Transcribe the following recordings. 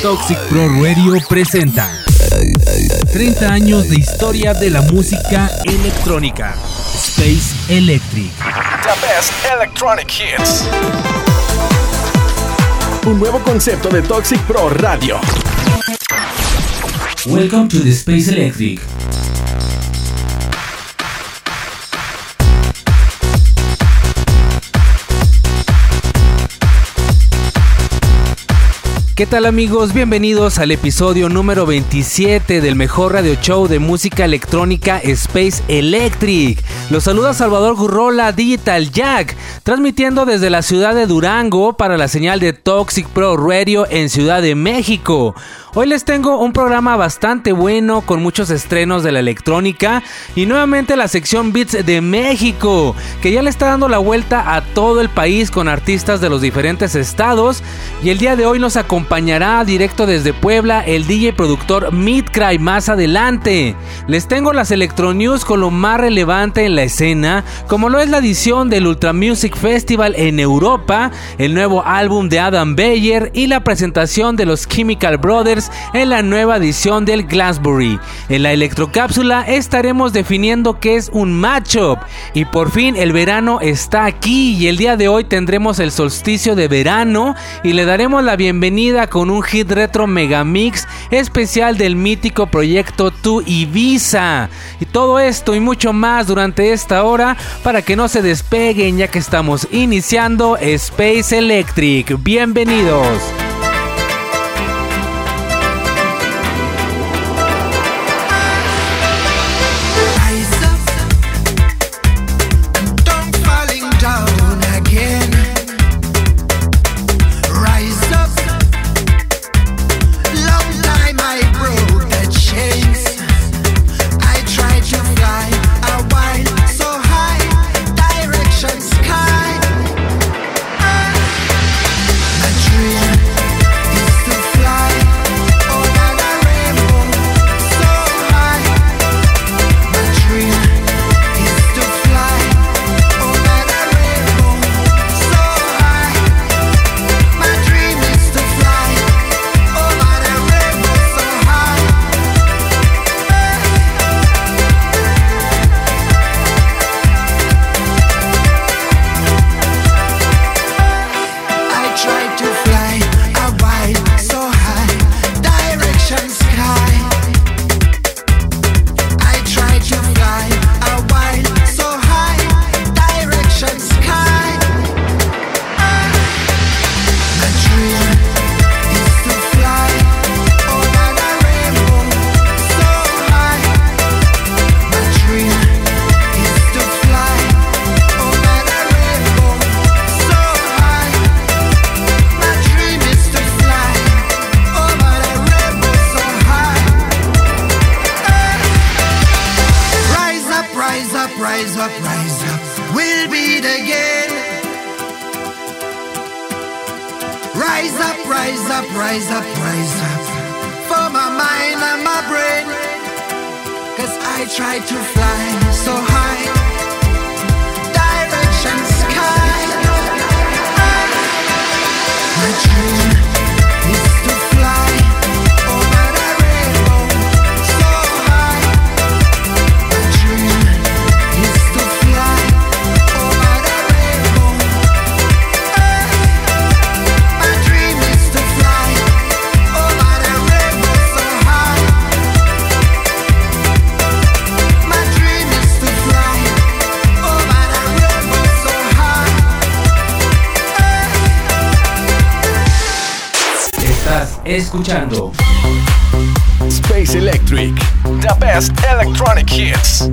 Toxic Pro Radio presenta 30 años de historia de la música electrónica. Space Electric. The best electronic hits. Un nuevo concepto de Toxic Pro Radio. Welcome to the Space Electric. ¿Qué tal amigos? Bienvenidos al episodio número 27 del mejor radio show de música electrónica Space Electric. Los saluda Salvador Gurrola Digital Jack, transmitiendo desde la ciudad de Durango para la señal de Toxic Pro Radio en Ciudad de México. Hoy les tengo un programa bastante bueno con muchos estrenos de la electrónica y nuevamente la sección Beats de México, que ya le está dando la vuelta a todo el país con artistas de los diferentes estados y el día de hoy nos acompañará directo desde Puebla el DJ productor Midcry más adelante. Les tengo las Electro News con lo más relevante en la escena, como lo es la edición del Ultra Music Festival en Europa, el nuevo álbum de Adam Beyer y la presentación de los Chemical Brothers en la nueva edición del Glassbury. En la electrocápsula estaremos definiendo qué es un matchup y por fin el verano está aquí y el día de hoy tendremos el solsticio de verano y le daremos la bienvenida con un hit retro megamix especial del mítico proyecto Tu Ibiza. Y todo esto y mucho más durante esta hora para que no se despeguen ya que estamos iniciando Space Electric. Bienvenidos. We'll be the game. Rise up, rise up, rise up, rise up. For my mind and my brain. Cause I try to fly so high. Direction sky. My dream. Escuchando Space Electric, the best electronic hits.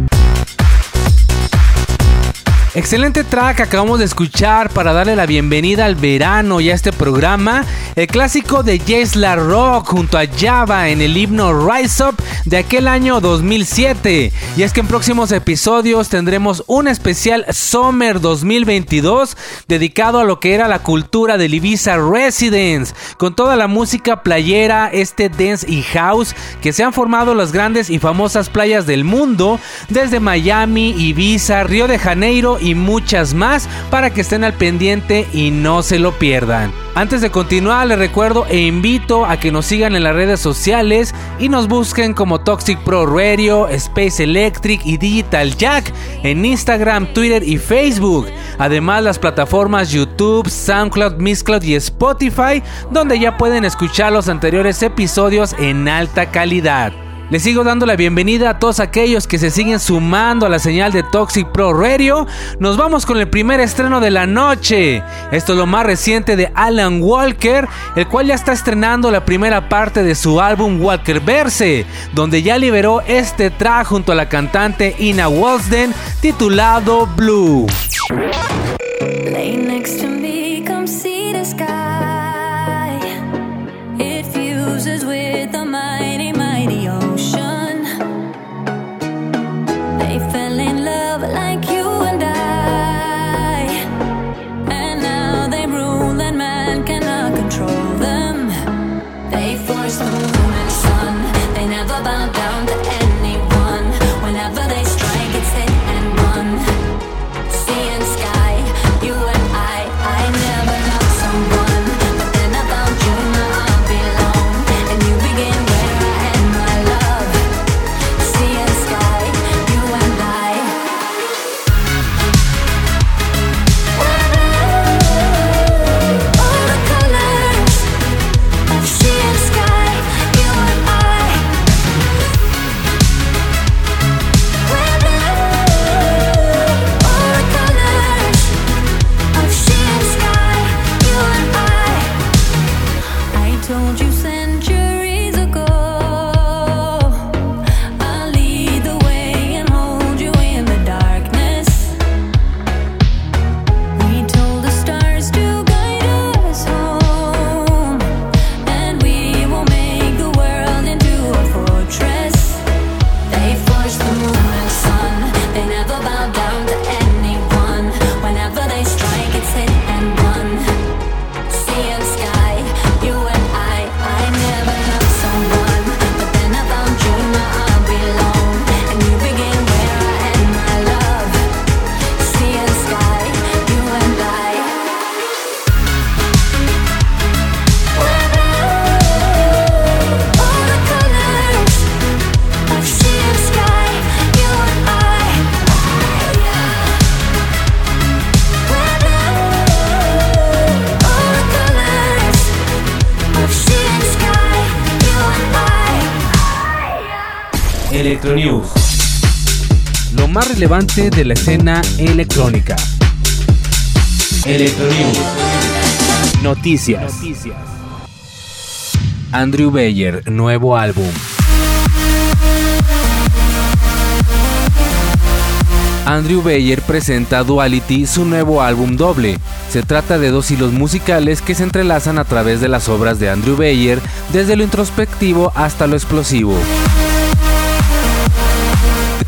Excelente track acabamos de escuchar para darle la bienvenida al verano y a este programa. El clásico de La Rock junto a Java en el himno Rise Up de aquel año 2007. Y es que en próximos episodios tendremos un especial Summer 2022 dedicado a lo que era la cultura del Ibiza Residence, con toda la música playera, este dance y house que se han formado las grandes y famosas playas del mundo, desde Miami, Ibiza, Río de Janeiro y muchas más para que estén al pendiente y no se lo pierdan. Antes de continuar, les recuerdo e invito a que nos sigan en las redes sociales y nos busquen como Toxic Pro Radio, Space Electric y Digital Jack en Instagram, Twitter y Facebook. Además, las plataformas YouTube, SoundCloud, Mixcloud y Spotify, donde ya pueden escuchar los anteriores episodios en alta calidad. Les sigo dando la bienvenida a todos aquellos que se siguen sumando a la señal de Toxic Pro Radio. Nos vamos con el primer estreno de la noche. Esto es lo más reciente de Alan Walker, el cual ya está estrenando la primera parte de su álbum Walker Verse, donde ya liberó este track junto a la cantante Ina Walsden titulado Blue. Electronews. Relevante de la escena electrónica. Electronews. Noticias. Andrew Bayer, nuevo álbum. Andrew Bayer presenta Duality, su nuevo álbum doble. Se trata de dos hilos musicales que se entrelazan a través de las obras de Andrew Bayer, desde lo introspectivo hasta lo explosivo.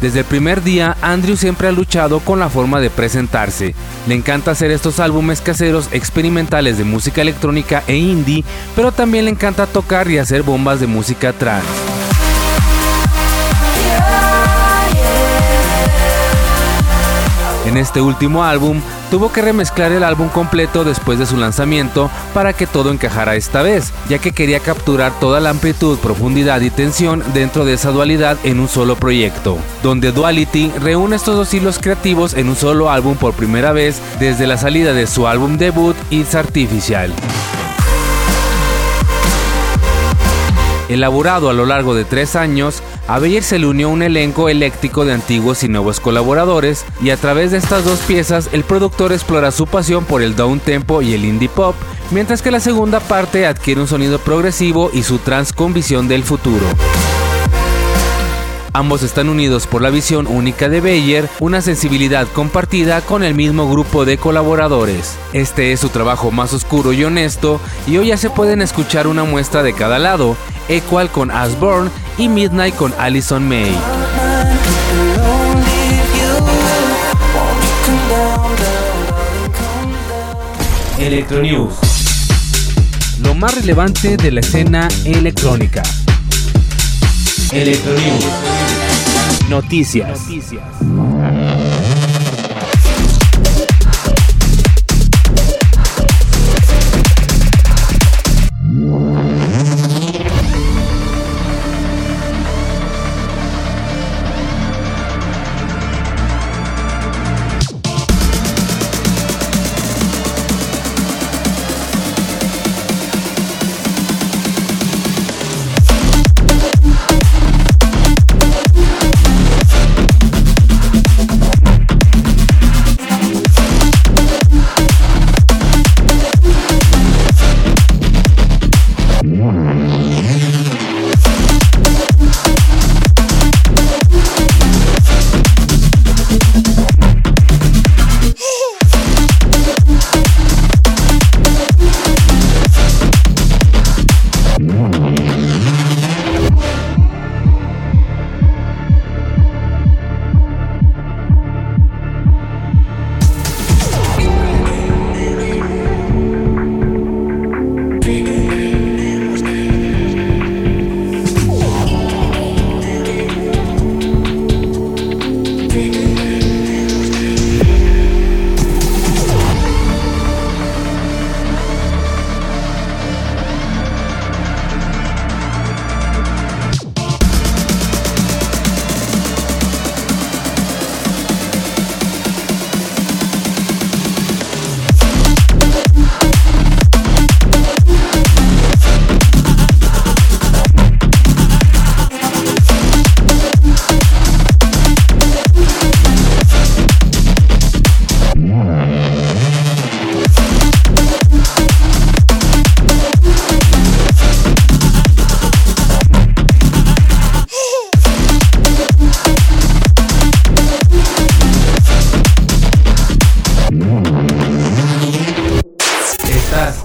Desde el primer día, Andrew siempre ha luchado con la forma de presentarse. Le encanta hacer estos álbumes caseros experimentales de música electrónica e indie, pero también le encanta tocar y hacer bombas de música trance. En este último álbum, tuvo que remezclar el álbum completo después de su lanzamiento para que todo encajara esta vez, ya que quería capturar toda la amplitud, profundidad y tensión dentro de esa dualidad en un solo proyecto, donde Duality reúne estos dos hilos creativos en un solo álbum por primera vez desde la salida de su álbum debut It's Artificial. Elaborado a lo largo de tres años, a se le unió un elenco eléctrico de antiguos y nuevos colaboradores, y a través de estas dos piezas el productor explora su pasión por el down tempo y el indie pop, mientras que la segunda parte adquiere un sonido progresivo y su trans con visión del futuro. Ambos están unidos por la visión única de Beyer, una sensibilidad compartida con el mismo grupo de colaboradores. Este es su trabajo más oscuro y honesto, y hoy ya se pueden escuchar una muestra de cada lado, Equal con Asborn y Midnight con Allison May. Electronews. Lo más relevante de la escena electrónica. Electronews. Noticias. Noticias.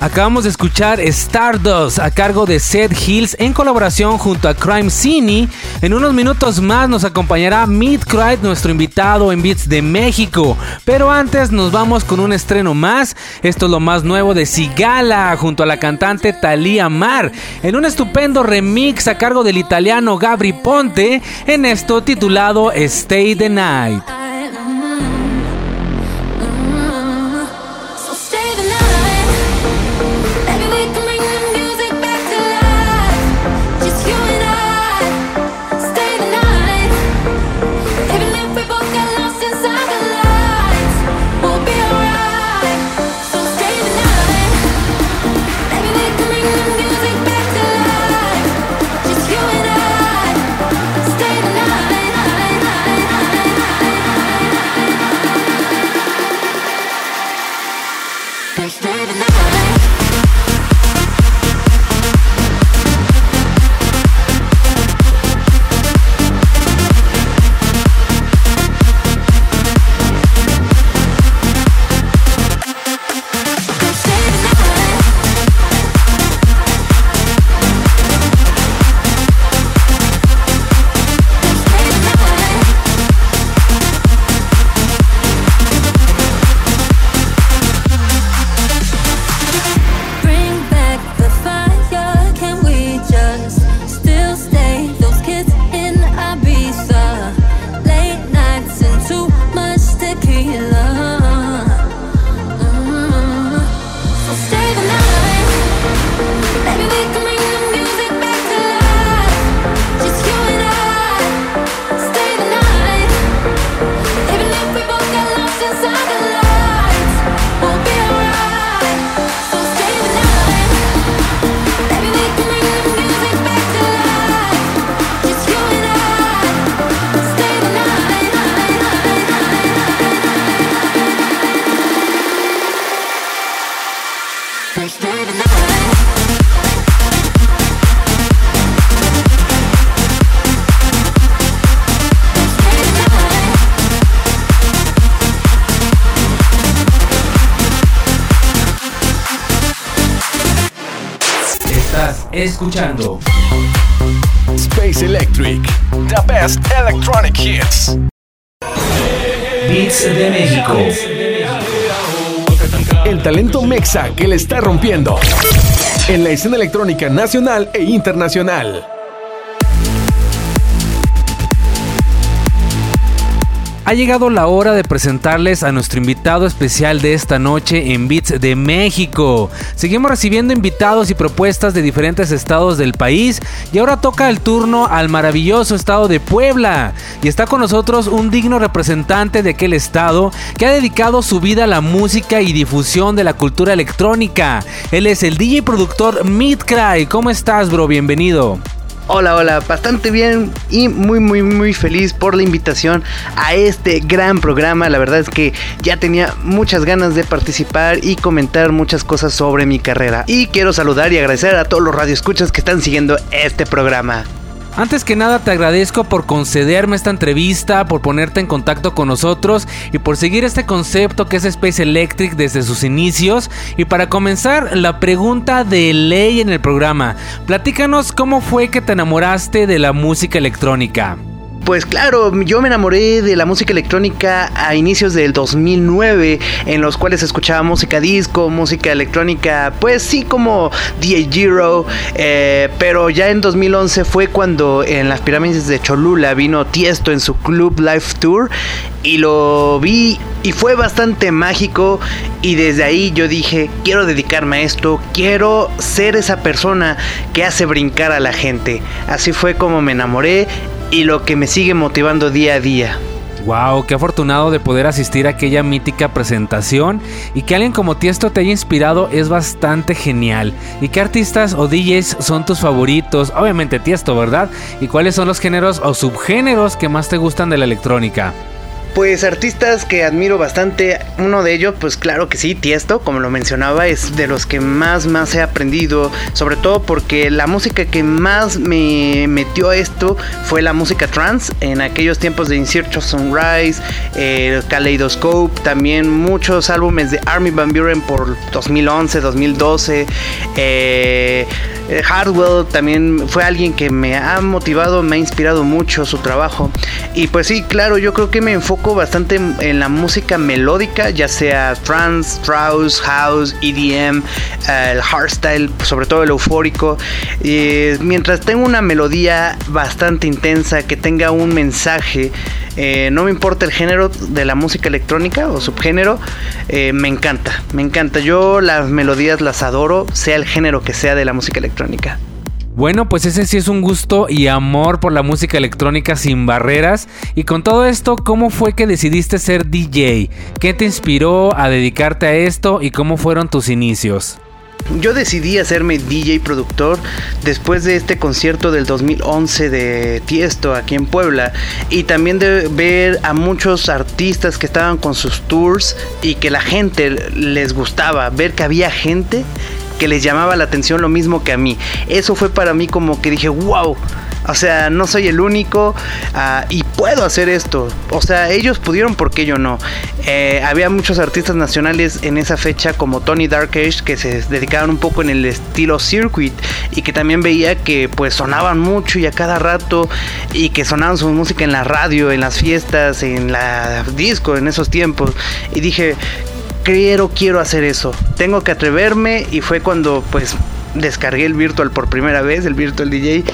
Acabamos de escuchar Stardust a cargo de Seth Hills en colaboración junto a Crime Cine. En unos minutos más nos acompañará Midcrite, nuestro invitado en Beats de México. Pero antes nos vamos con un estreno más. Esto es lo más nuevo de Sigala junto a la cantante Thalia Mar en un estupendo remix a cargo del italiano Gabri Ponte en esto titulado Stay the Night. Escuchando Space Electric. The best electronic hits. Beats de México. El talento mexa que le está rompiendo. En la escena electrónica nacional e internacional. Ha llegado la hora de presentarles a nuestro invitado especial de esta noche en Beats de México. Seguimos recibiendo invitados y propuestas de diferentes estados del país y ahora toca el turno al maravilloso estado de Puebla. Y está con nosotros un digno representante de aquel estado que ha dedicado su vida a la música y difusión de la cultura electrónica. Él es el DJ productor Midcry. ¿Cómo estás, bro? Bienvenido. Hola, hola, bastante bien y muy, muy, muy feliz por la invitación a este gran programa. La verdad es que ya tenía muchas ganas de participar y comentar muchas cosas sobre mi carrera. Y quiero saludar y agradecer a todos los radioescuchas que están siguiendo este programa. Antes que nada te agradezco por concederme esta entrevista, por ponerte en contacto con nosotros y por seguir este concepto que es Space Electric desde sus inicios. Y para comenzar, la pregunta de ley en el programa. Platícanos cómo fue que te enamoraste de la música electrónica. Pues claro, yo me enamoré de la música electrónica a inicios del 2009, en los cuales escuchaba música disco, música electrónica, pues sí como DJ Giro, eh, pero ya en 2011 fue cuando en las pirámides de Cholula vino Tiesto en su Club Live Tour y lo vi y fue bastante mágico y desde ahí yo dije, quiero dedicarme a esto, quiero ser esa persona que hace brincar a la gente. Así fue como me enamoré y lo que me sigue motivando día a día. Wow, qué afortunado de poder asistir a aquella mítica presentación y que alguien como Tiesto te haya inspirado es bastante genial. ¿Y qué artistas o DJs son tus favoritos? Obviamente Tiesto, ¿verdad? ¿Y cuáles son los géneros o subgéneros que más te gustan de la electrónica? Pues artistas que admiro bastante, uno de ellos, pues claro que sí, Tiesto, como lo mencionaba, es de los que más, más he aprendido, sobre todo porque la música que más me metió a esto fue la música trance, en aquellos tiempos de In Search of Sunrise, eh, Kaleidoscope, también muchos álbumes de Army Van Buren por 2011, 2012, eh, Hardwell también fue alguien que me ha motivado, me ha inspirado mucho su trabajo. Y pues sí, claro, yo creo que me enfoco bastante en, la música melódica, ya sea trance, Strauss, house, EDM, eh, el hardstyle, sobre todo el eufórico. Y mientras tenga una melodía bastante intensa, que tenga un mensaje, eh, no me importa el género de la música electrónica o subgénero, eh, me encanta, me encanta. Yo las melodías las adoro, sea el género que sea de la música electrónica. Bueno, pues ese sí es un gusto y amor por la música electrónica sin barreras. Y con todo esto, ¿cómo fue que decidiste ser DJ? ¿Qué te inspiró a dedicarte a esto y cómo fueron tus inicios? Yo decidí hacerme DJ productor después de este concierto del 2011 de Tiesto aquí en Puebla y también de ver a muchos artistas que estaban con sus tours y que la gente les gustaba, ver que había gente que les llamaba la atención lo mismo que a mí. Eso fue para mí como que dije, wow. O sea, no soy el único uh, y puedo hacer esto. O sea, ellos pudieron, ¿por qué yo no? Eh, había muchos artistas nacionales en esa fecha como Tony Darkish que se dedicaban un poco en el estilo circuit y que también veía que pues sonaban mucho y a cada rato y que sonaban su música en la radio, en las fiestas, en la disco en esos tiempos. Y dije, quiero, quiero hacer eso. Tengo que atreverme y fue cuando pues descargué el Virtual por primera vez, el Virtual DJ.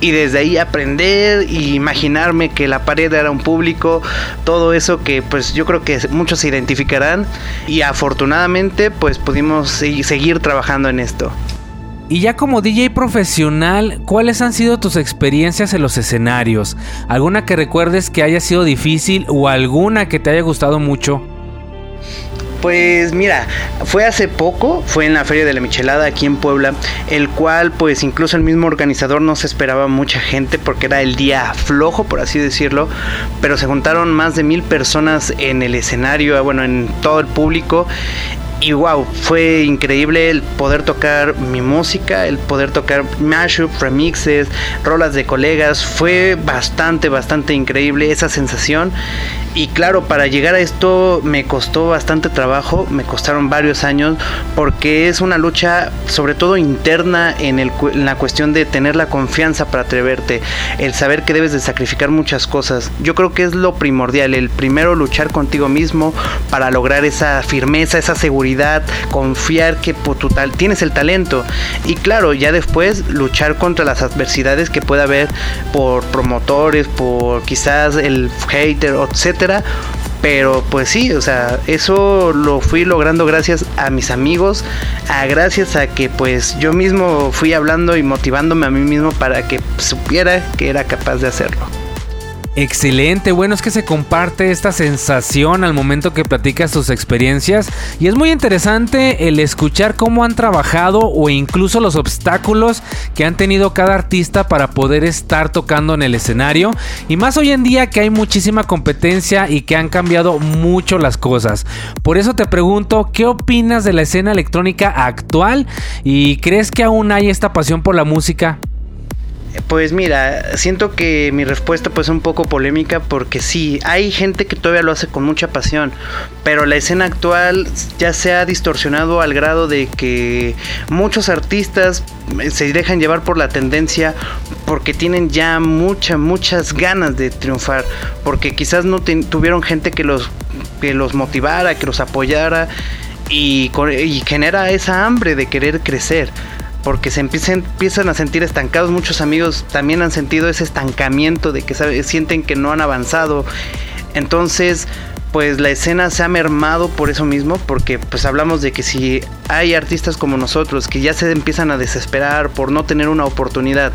Y desde ahí aprender y imaginarme que la pared era un público, todo eso que pues yo creo que muchos se identificarán y afortunadamente pues pudimos seguir trabajando en esto. Y ya como DJ profesional, ¿cuáles han sido tus experiencias en los escenarios? ¿Alguna que recuerdes que haya sido difícil o alguna que te haya gustado mucho? Pues mira, fue hace poco, fue en la Feria de la Michelada aquí en Puebla, el cual pues incluso el mismo organizador no se esperaba mucha gente porque era el día flojo, por así decirlo, pero se juntaron más de mil personas en el escenario, bueno, en todo el público y wow, fue increíble el poder tocar mi música, el poder tocar mashup, remixes, rolas de colegas. Fue bastante, bastante increíble esa sensación. Y claro, para llegar a esto me costó bastante trabajo, me costaron varios años, porque es una lucha sobre todo interna en, la cuestión de tener la confianza para atreverte, el saber que debes de sacrificar muchas cosas. Yo creo que es lo primordial, el primero luchar contigo mismo para lograr esa firmeza, esa seguridad, confiar que tu tienes el talento. Y claro, ya después luchar contra las adversidades que pueda haber por promotores, por quizás el hater, etcétera pero pues sí, o sea, eso lo fui logrando gracias a mis amigos, a gracias a que pues yo mismo fui hablando y motivándome a mí mismo para que supiera que era capaz de hacerlo. Excelente, bueno es que se comparte esta sensación al momento que platicas tus experiencias y es muy interesante el escuchar cómo han trabajado o incluso los obstáculos que han tenido cada artista para poder estar tocando en el escenario y más hoy en día que hay muchísima competencia y que han cambiado mucho las cosas. Por eso te pregunto, ¿qué opinas de la escena electrónica actual y crees que aún hay esta pasión por la música? Pues mira, siento que mi respuesta pues es un poco polémica porque sí, hay gente que todavía lo hace con mucha pasión, pero la escena actual ya se ha distorsionado al grado de que muchos artistas se dejan llevar por la tendencia porque tienen ya muchas, muchas ganas de triunfar, porque quizás no tuvieron gente que los, que los motivara, que los apoyara y genera esa hambre de querer crecer porque se empiezan, empiezan a sentir estancados. Muchos amigos también han sentido ese estancamiento de que sienten que no han avanzado. Entonces, pues la escena se ha mermado por eso mismo, porque pues hablamos de que si hay artistas como nosotros que ya se empiezan a desesperar por no tener una oportunidad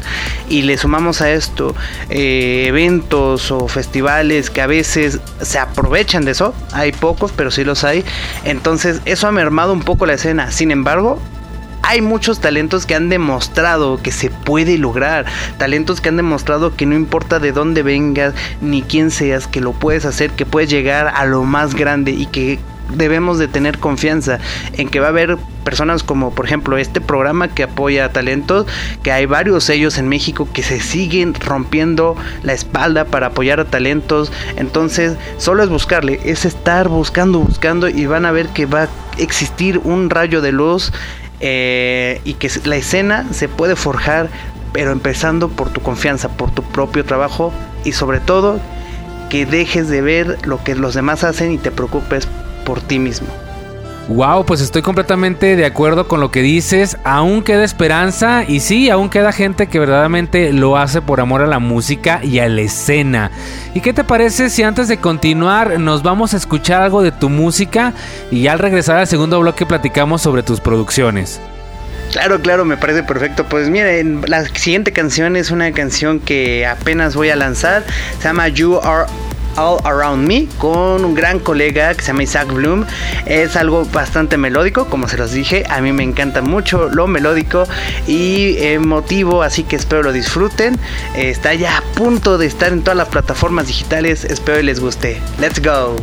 y le sumamos a esto eh, eventos o festivales que a veces se aprovechan de eso, hay pocos, pero sí los hay, entonces eso ha mermado un poco la escena. Sin embargo, hay muchos talentos que han demostrado que se puede lograr, talentos que han demostrado que no importa de dónde vengas ni quién seas, que lo puedes hacer, que puedes llegar a lo más grande y que debemos de tener confianza en que va a haber personas como por ejemplo este programa que apoya a talentos, que hay varios sellos en México que se siguen rompiendo la espalda para apoyar a talentos, entonces solo es buscarle, es estar buscando, buscando y van a ver que va a existir un rayo de luz eh, y que la escena se puede forjar, pero empezando por tu confianza, por tu propio trabajo y sobre todo que dejes de ver lo que los demás hacen y te preocupes por ti mismo. Wow, pues estoy completamente de acuerdo con lo que dices. Aún queda esperanza y sí, aún queda gente que verdaderamente lo hace por amor a la música y a la escena. ¿Y qué te parece si antes de continuar nos vamos a escuchar algo de tu música y al regresar al segundo bloque platicamos sobre tus producciones? Claro, claro, me parece perfecto. Pues miren, la siguiente canción es una canción que apenas voy a lanzar. Se llama You Are All Around Me con un gran colega que se llama Isaac Bloom. Es algo bastante melódico, como se los dije. A mí me encanta mucho lo melódico y emotivo, así que espero lo disfruten. Está ya a punto de estar en todas las plataformas digitales. Espero les guste. Let's go.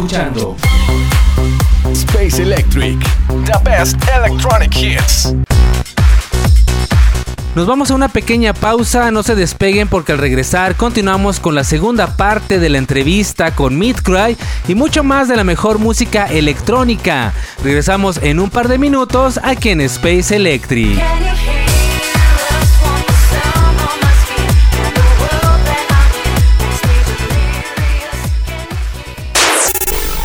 Escuchando Space Electric. The best electronic hits. Nos vamos a una pequeña pausa, no se despeguen porque al regresar continuamos con la segunda parte de la entrevista con Midcry y mucho más de la mejor música electrónica. Regresamos en un par de minutos aquí en Space Electric.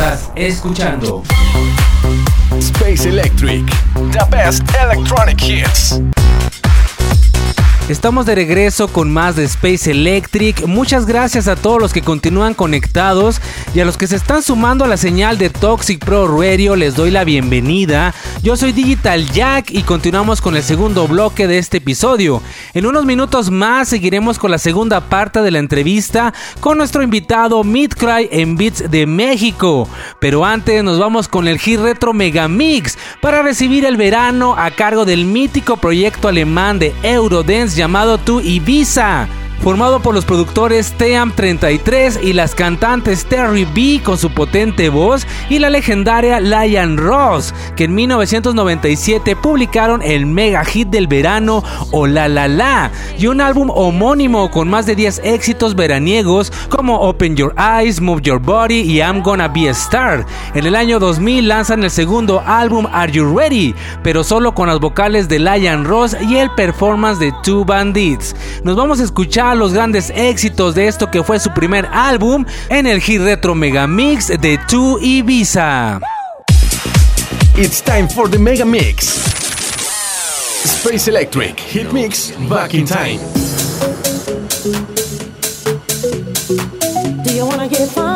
Estás escuchando Space Electric. The best electronic hits. Estamos de regreso con más de Space Electric. Muchas gracias a todos los que continúan conectados y a los que se están sumando a la señal de Toxic Pro Radio les doy la bienvenida. Yo soy Digital Jack y continuamos con el segundo bloque de este episodio. En unos minutos más seguiremos con la segunda parte de la entrevista con nuestro invitado Midcry en Beats de México. Pero antes nos vamos con el hit retro Megamix para recibir el verano a cargo del mítico proyecto alemán de Eurodance llamado Tu Ibiza. Formado por los productores Team33 y las cantantes Terry B con su potente voz y la legendaria Lion Ross, que en 1997 publicaron el mega hit del verano O La La La y un álbum homónimo con más de 10 éxitos veraniegos como Open Your Eyes, Move Your Body y I'm Gonna Be a Star. En el año 2000 lanzan el segundo álbum Are You Ready, pero solo con las vocales de Lion Ross y el performance de Two Bandits. Nos vamos a escuchar los grandes éxitos de esto que fue su primer álbum en el hit retro megamix de Two Ibiza. It's time for the Mega Mix. Space Electric Hit Mix Back in Time. Do you wanna get funky?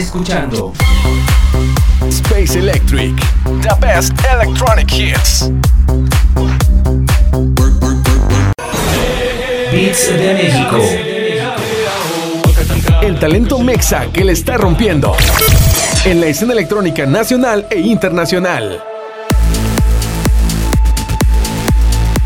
Escuchando Space Electric. The best electronic hits. Beats de México. El talento mexa que le está rompiendo. En la escena electrónica nacional e internacional.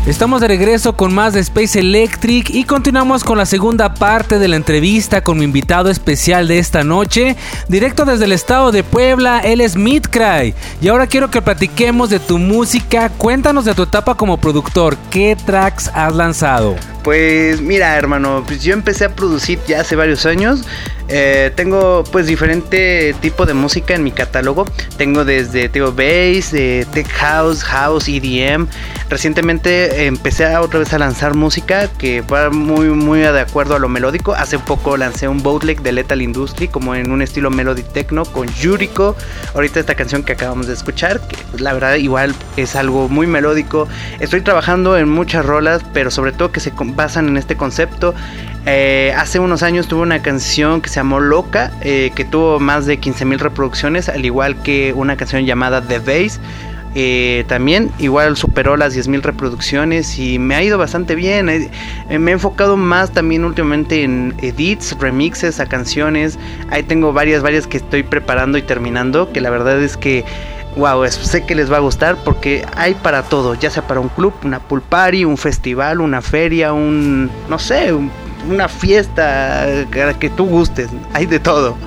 Estamos de regreso con más de Space Electric y continuamos con la segunda parte de la entrevista con mi invitado especial de esta noche, directo desde el estado de Puebla, él es Midcry. Y ahora quiero que platiquemos de tu música, cuéntanos de tu etapa como productor, ¿qué tracks has lanzado? Pues mira, hermano, pues yo empecé a producir ya hace varios años. Eh, tengo pues diferente tipo de música en mi catálogo. Tengo desde tengo bass, eh, tech house, house, EDM. Recientemente empecé a otra vez a lanzar música que va muy muy de acuerdo a lo melódico. Hace poco lancé un bootleg de Lethal Industry como en un estilo melody techno con Yuriko. Ahorita esta canción que acabamos de escuchar, que pues, la verdad igual es algo muy melódico. Estoy trabajando en muchas rolas, pero sobre todo que se basan en este concepto. Eh, hace unos años tuve una canción que se llamó Loca, eh, que tuvo más de 15.000 reproducciones, al igual que una canción llamada The Bass. Eh, también igual superó las 10.000 reproducciones y me ha ido bastante bien. Eh, eh, me he enfocado más también últimamente en edits, remixes a canciones. Ahí tengo varias, varias que estoy preparando y terminando, que la verdad es que Wow, sé que les va a gustar porque hay para todo, ya sea para un club, una pool party, un festival, una feria, un, no sé, un- una fiesta, que, que tú gustes, hay de todo.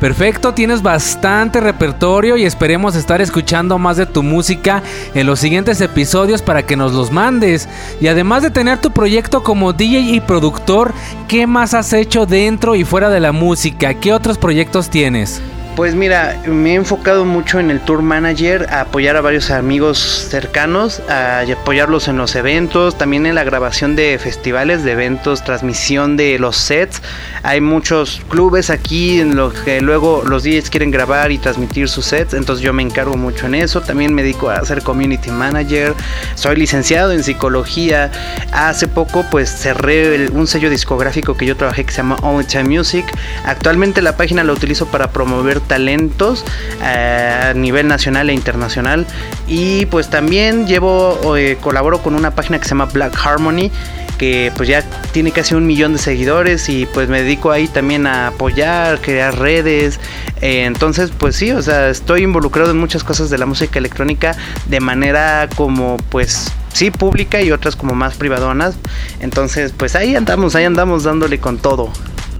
Perfecto, tienes bastante repertorio y esperemos estar escuchando más de tu música en los siguientes episodios para que nos los mandes. Y además de tener tu proyecto como DJ y productor, ¿qué más has hecho dentro y fuera de la música? ¿Qué otros proyectos tienes? Pues mira, me he enfocado mucho en el tour manager, a apoyar a varios amigos cercanos, a apoyarlos en los eventos, también en la grabación de festivales, de eventos, transmisión de los sets. Hay muchos clubes aquí en los que luego los DJs quieren grabar y transmitir sus sets, entonces yo me encargo mucho en eso. También me dedico a ser community manager, soy licenciado en psicología. Hace poco pues cerré un sello discográfico que yo trabajé que se llama Only Time Music. Actualmente la página la utilizo para promover talentos eh, a nivel nacional e internacional. Y pues también llevo, eh, colaboro con una página que se llama Black Harmony que pues ya tiene casi un millón de seguidores y pues me dedico ahí también a apoyar, crear redes. Eh, entonces pues sí, o sea, estoy involucrado en muchas cosas de la música electrónica de manera como pues sí pública y otras como más privadonas. Entonces pues ahí andamos, ahí andamos dándole con todo.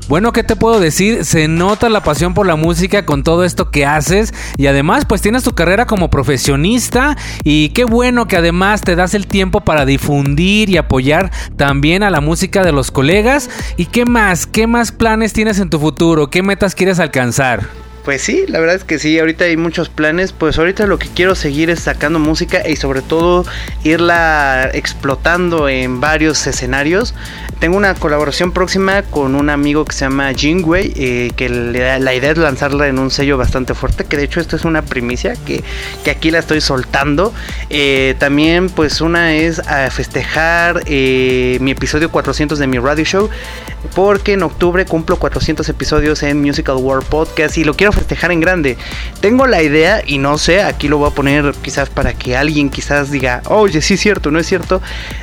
Bueno, ¿qué te puedo decir? Se nota la pasión por la música con todo esto que haces y además pues tienes tu carrera como profesionista y qué bueno que además te das el tiempo para difundir y apoyar también a la música de los colegas. ¿Y qué más? ¿Qué más planes tienes en tu futuro? ¿Qué metas quieres alcanzar? Pues sí, la verdad es que sí, ahorita hay muchos planes, pues ahorita lo que quiero seguir es sacando música y sobre todo irla explotando en varios escenarios. Tengo una colaboración próxima con un amigo que se llama Jingwei, eh, que le- la idea es lanzarla en un sello bastante fuerte, que de hecho esto es una primicia que, que aquí la estoy soltando. Eh, también pues una es festejar eh, mi episodio 400 de mi radio show, porque en octubre cumplo 400 episodios en Musical World Podcast y lo quiero festejar en grande. Tengo la idea y no sé, aquí lo voy a poner quizás para que alguien quizás diga, oye, sí es cierto, no es cierto.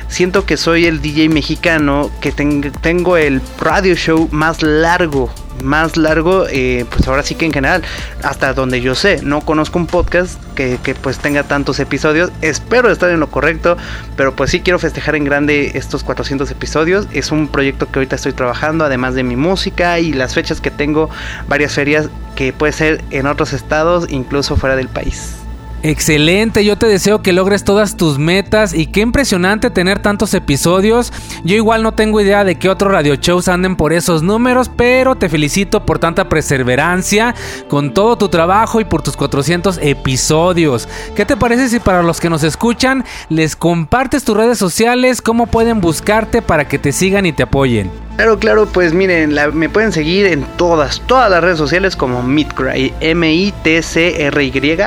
Siento que soy el DJ mexicano que ten- tengo el radio show más largo. Más largo, eh, pues ahora sí que en general, hasta donde yo sé, no conozco un podcast que, que pues tenga tantos episodios. Espero estar en lo correcto, pero pues sí quiero festejar en grande estos 400 episodios. Es un proyecto que ahorita estoy trabajando, además de mi música y las fechas que tengo, varias ferias que puede ser en otros estados, incluso fuera del país. Excelente, yo te deseo que logres todas tus metas y qué impresionante tener tantos episodios. Yo igual no tengo idea de qué otros radio shows anden por esos números, pero te felicito por tanta perseverancia con todo tu trabajo y por tus 400 episodios. ¿Qué te parece si para los que nos escuchan les compartes tus redes sociales, cómo pueden buscarte para que te sigan y te apoyen? Claro, claro, pues miren, la- me pueden seguir en todas, todas las redes sociales como Midcry, M-I-T-C-R-Y.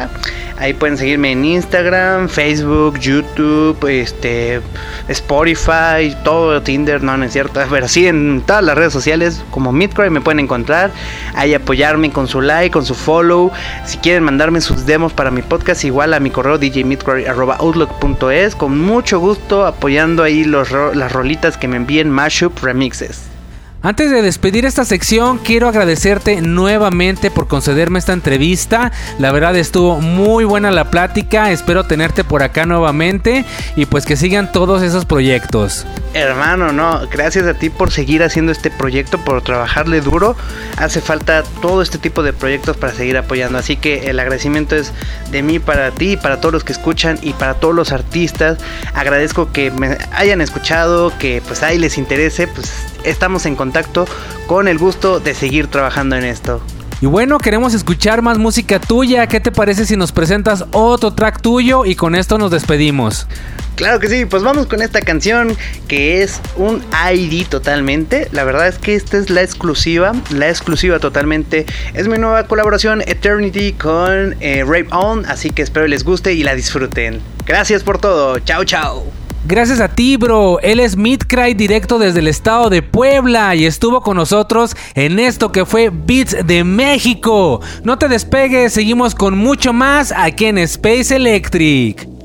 Ahí pueden seguirme en Instagram, Facebook, YouTube, este, Spotify, todo Tinder, no, no es cierto, pero sí en todas las redes sociales como Midcry me pueden encontrar. Ahí apoyarme con su like, con su follow. Si quieren mandarme sus demos para mi podcast, igual a mi correo djmidcry@outlook.es. Con mucho gusto apoyando ahí los las rolitas que me envíen Mashup Remixes. Antes de despedir esta sección, quiero agradecerte nuevamente por concederme esta entrevista. La verdad estuvo muy buena la plática. Espero tenerte por acá nuevamente y pues que sigan todos esos proyectos. Hermano, no, gracias a ti por seguir haciendo este proyecto, por trabajarle duro. Hace falta todo este tipo de proyectos para seguir apoyando. Así que el agradecimiento es de mí para ti, para todos los que escuchan y para todos los artistas. Agradezco que me hayan escuchado, que pues ahí les interese, pues estamos en contacto con el gusto de seguir trabajando en esto. Y bueno, queremos escuchar más música tuya. ¿Qué te parece si nos presentas otro track tuyo? Y con esto nos despedimos. Claro que sí, pues vamos con esta canción que es un ID totalmente. La verdad es que esta es la exclusiva, la exclusiva totalmente. Es mi nueva colaboración Eternity con eh, Rape On, así que espero les guste y la disfruten. Gracias por todo, chao chao. Gracias a ti, bro. Él es Midcry directo desde el estado de Puebla y estuvo con nosotros en esto que fue Beats de México. No te despegues, seguimos con mucho más aquí en Space Electric.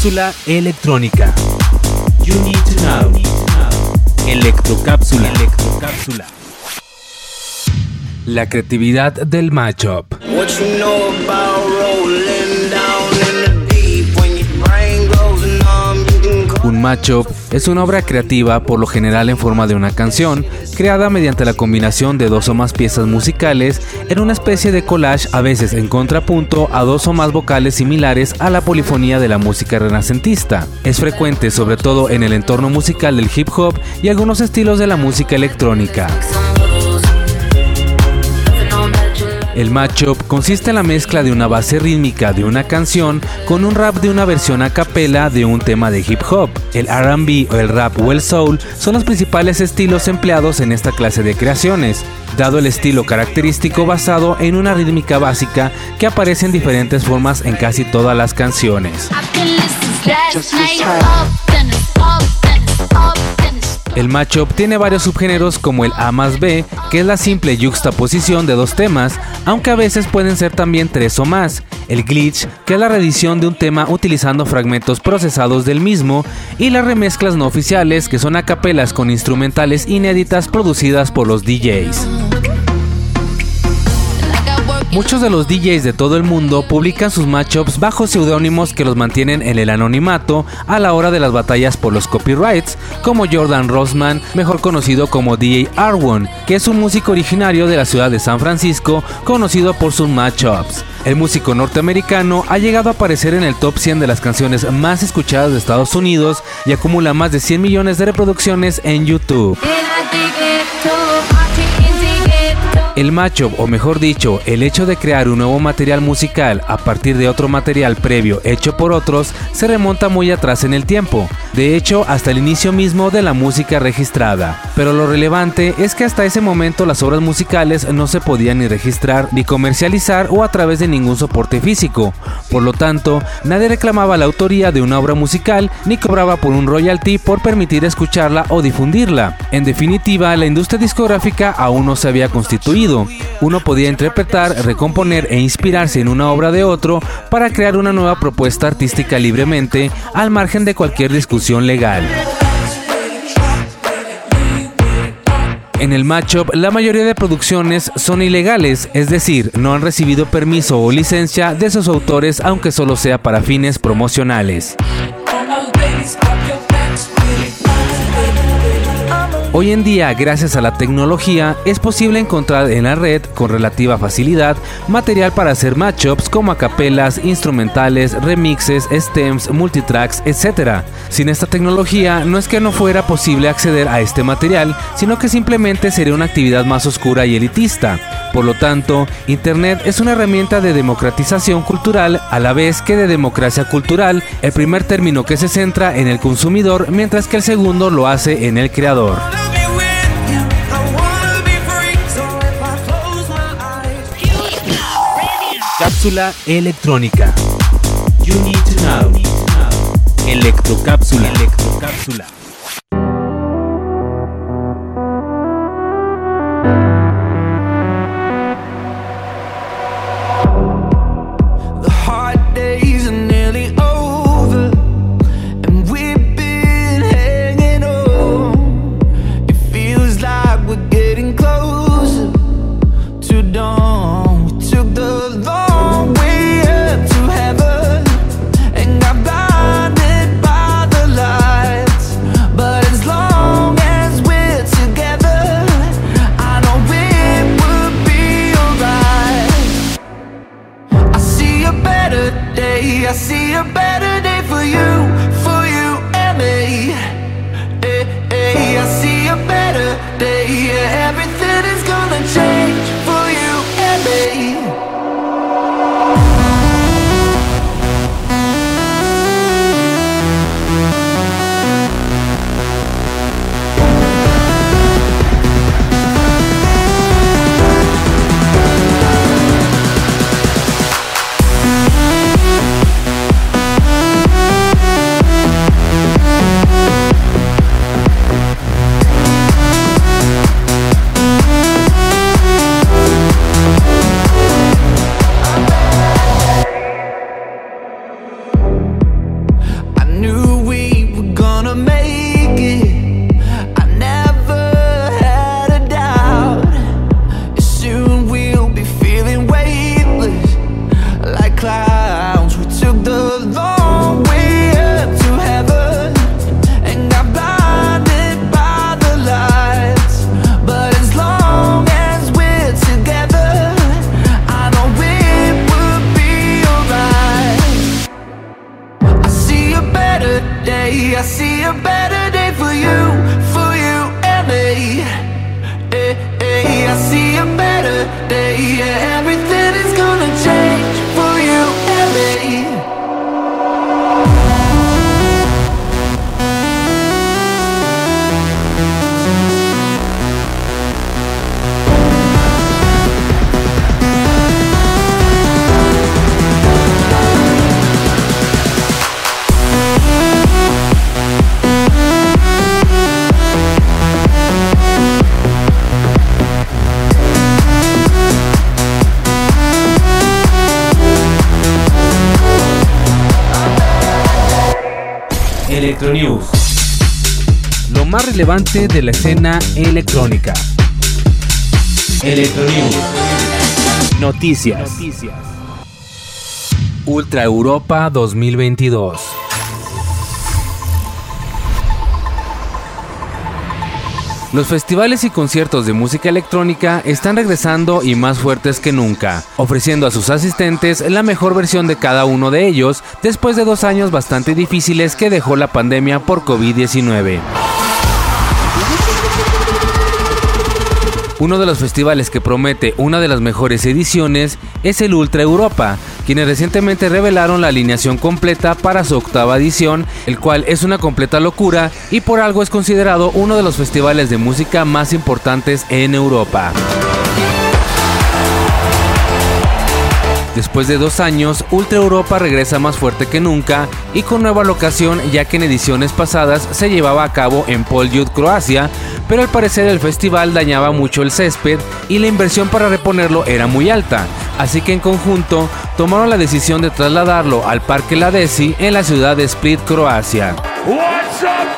Cápsula electrónica. You need to know. Electrocápsula. Electrocápsula. La creatividad del matchup. Un matchup es una obra creativa por lo general en forma de una canción, creada mediante la combinación de dos o más piezas musicales en una especie de collage a veces en contrapunto a dos o más vocales similares a la polifonía de la música renacentista. Es frecuente sobre todo en el entorno musical del hip hop y algunos estilos de la música electrónica. El matchup consiste en la mezcla de una base rítmica de una canción con un rap de una versión a capela de un tema de hip hop. El RB o el rap o el soul son los principales estilos empleados en esta clase de creaciones, dado el estilo característico basado en una rítmica básica que aparece en diferentes formas en casi todas las canciones. El mashup tiene varios subgéneros como el A más B, que es la simple yuxtaposición de dos temas, aunque a veces pueden ser también tres o más. El glitch, que es la reedición de un tema utilizando fragmentos procesados del mismo, y las remezclas no oficiales, que son acapelas con instrumentales inéditas producidas por los DJs. Muchos de los DJs de todo el mundo publican sus matchups bajo seudónimos que los mantienen en el anonimato a la hora de las batallas por los copyrights, como Jordan Rossman, mejor conocido como DJ Arwon, que es un músico originario de la ciudad de San Francisco, conocido por sus matchups. El músico norteamericano ha llegado a aparecer en el top 100 de las canciones más escuchadas de Estados Unidos y acumula más de 100 millones de reproducciones en YouTube. El matchup, o mejor dicho, el hecho de crear un nuevo material musical a partir de otro material previo hecho por otros, se remonta muy atrás en el tiempo, de hecho hasta el inicio mismo de la música registrada. Pero lo relevante es que hasta ese momento las obras musicales no se podían ni registrar, ni comercializar o a través de ningún soporte físico. Por lo tanto, nadie reclamaba la autoría de una obra musical ni cobraba por un royalty por permitir escucharla o difundirla. En definitiva, la industria discográfica aún no se había constituido. Uno podía interpretar, recomponer e inspirarse en una obra de otro para crear una nueva propuesta artística libremente, al margen de cualquier discusión legal. En el matchup, la mayoría de producciones son ilegales, es decir, no han recibido permiso o licencia de sus autores, aunque solo sea para fines promocionales. Hoy en día, gracias a la tecnología, es posible encontrar en la red con relativa facilidad material para hacer matchups como acapelas, instrumentales, remixes, stems, multitracks, etc. Sin esta tecnología, no es que no fuera posible acceder a este material, sino que simplemente sería una actividad más oscura y elitista. Por lo tanto, Internet es una herramienta de democratización cultural a la vez que de democracia cultural, el primer término que se centra en el consumidor, mientras que el segundo lo hace en el creador. Cápsula electrónica. You need to know. Electrocápsula. Electrocápsula. yeah Electronews. Lo más relevante de la escena electrónica. Electronews. Noticias. Ultra Europa 2022. Los festivales y conciertos de música electrónica están regresando y más fuertes que nunca, ofreciendo a sus asistentes la mejor versión de cada uno de ellos después de dos años bastante difíciles que dejó la pandemia por COVID-19. Uno de los festivales que promete una de las mejores ediciones es el Ultra Europa, quienes recientemente revelaron la alineación completa para su octava edición, el cual es una completa locura y por algo es considerado uno de los festivales de música más importantes en Europa. Después de dos años, Ultra Europa regresa más fuerte que nunca y con nueva locación ya que en ediciones pasadas se llevaba a cabo en Poljud, Croacia, pero al parecer el festival dañaba mucho el césped y la inversión para reponerlo era muy alta, así que en conjunto tomaron la decisión de trasladarlo al Parque Ladesi en la ciudad de Split, Croacia. What's up?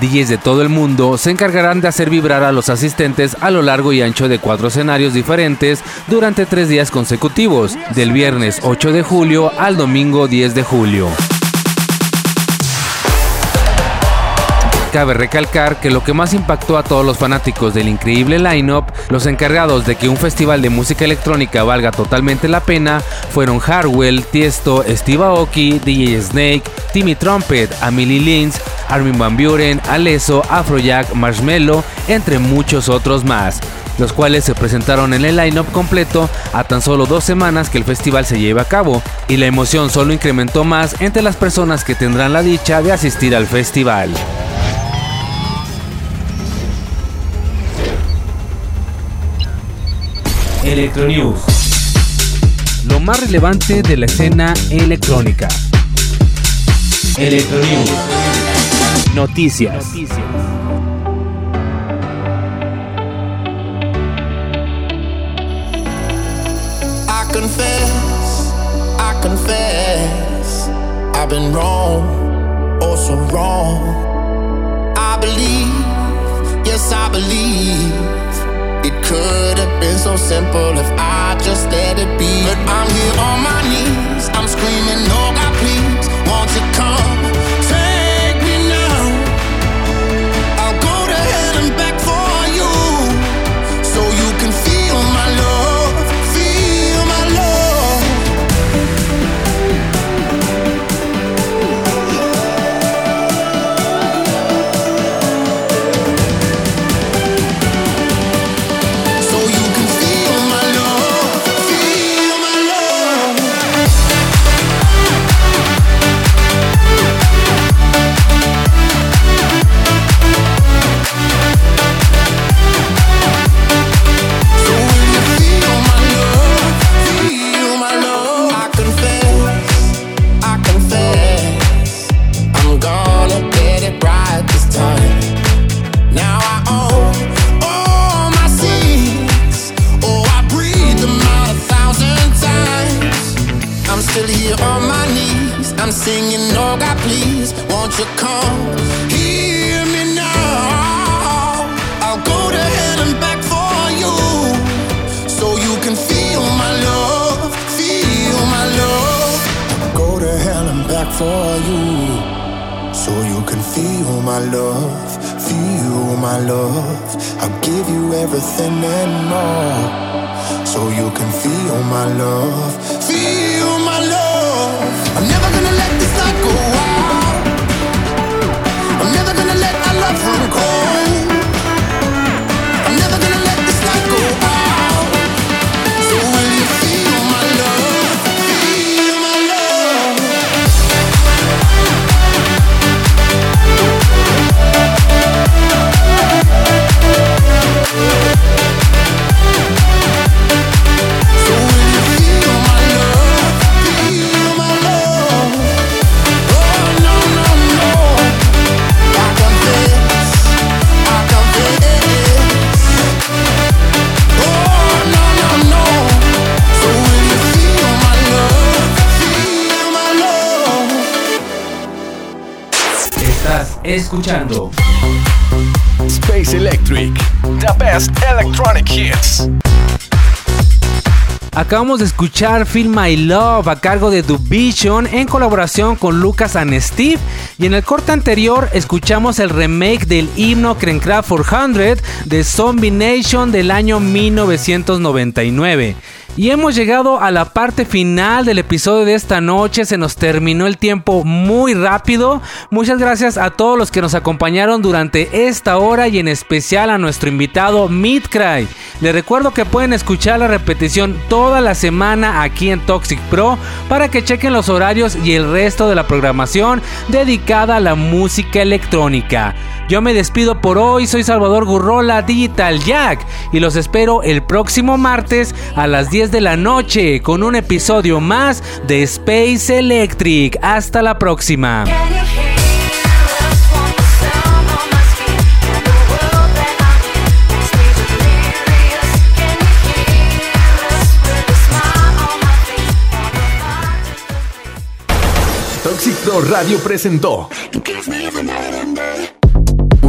DJs de todo el mundo se encargarán de hacer vibrar a los asistentes a lo largo y ancho de cuatro escenarios diferentes durante tres días consecutivos, del viernes 8 de julio al domingo 10 de julio. Cabe recalcar que lo que más impactó a todos los fanáticos del increíble lineup, los encargados de que un festival de música electrónica valga totalmente la pena, fueron Harwell, Tiesto, Steve Aoki, DJ Snake, Timmy Trumpet, Amelie Lins, Armin Van Buren, Alesso, Afrojack, Marshmello, entre muchos otros más los cuales se presentaron en el lineup completo a tan solo dos semanas que el festival se lleve a cabo, y la emoción solo incrementó más entre las personas que tendrán la dicha de asistir al festival. Electronews. Lo más relevante de la escena electrónica. Electronews. Noticias. I confess, I confess, I've been wrong, oh so wrong. I believe, yes, I believe it could have been so simple if I just let it be. But I'm here on my knees, escuchando. Space Electric. The best electronic hits. Acabamos de escuchar Feel My Love a cargo de Vision en colaboración con Lucas and Steve. Y en el corte anterior escuchamos el remake del himno Crancraft 400 de Zombie Nation del año 1999. Y hemos llegado a la parte final del episodio de esta noche. Se nos terminó el tiempo muy rápido. Muchas gracias a todos los que nos acompañaron durante esta hora y en especial a nuestro invitado Midcry. Les recuerdo que pueden escuchar la repetición toda la semana aquí en Toxic Pro para que chequen los horarios y el resto de la programación dedicada a la música electrónica. Yo me despido por hoy, soy Salvador Gurrola Digital Jack y los espero el próximo martes a las 10 de la noche con un episodio más de Space Electric. Hasta la próxima. Pro Radio presentó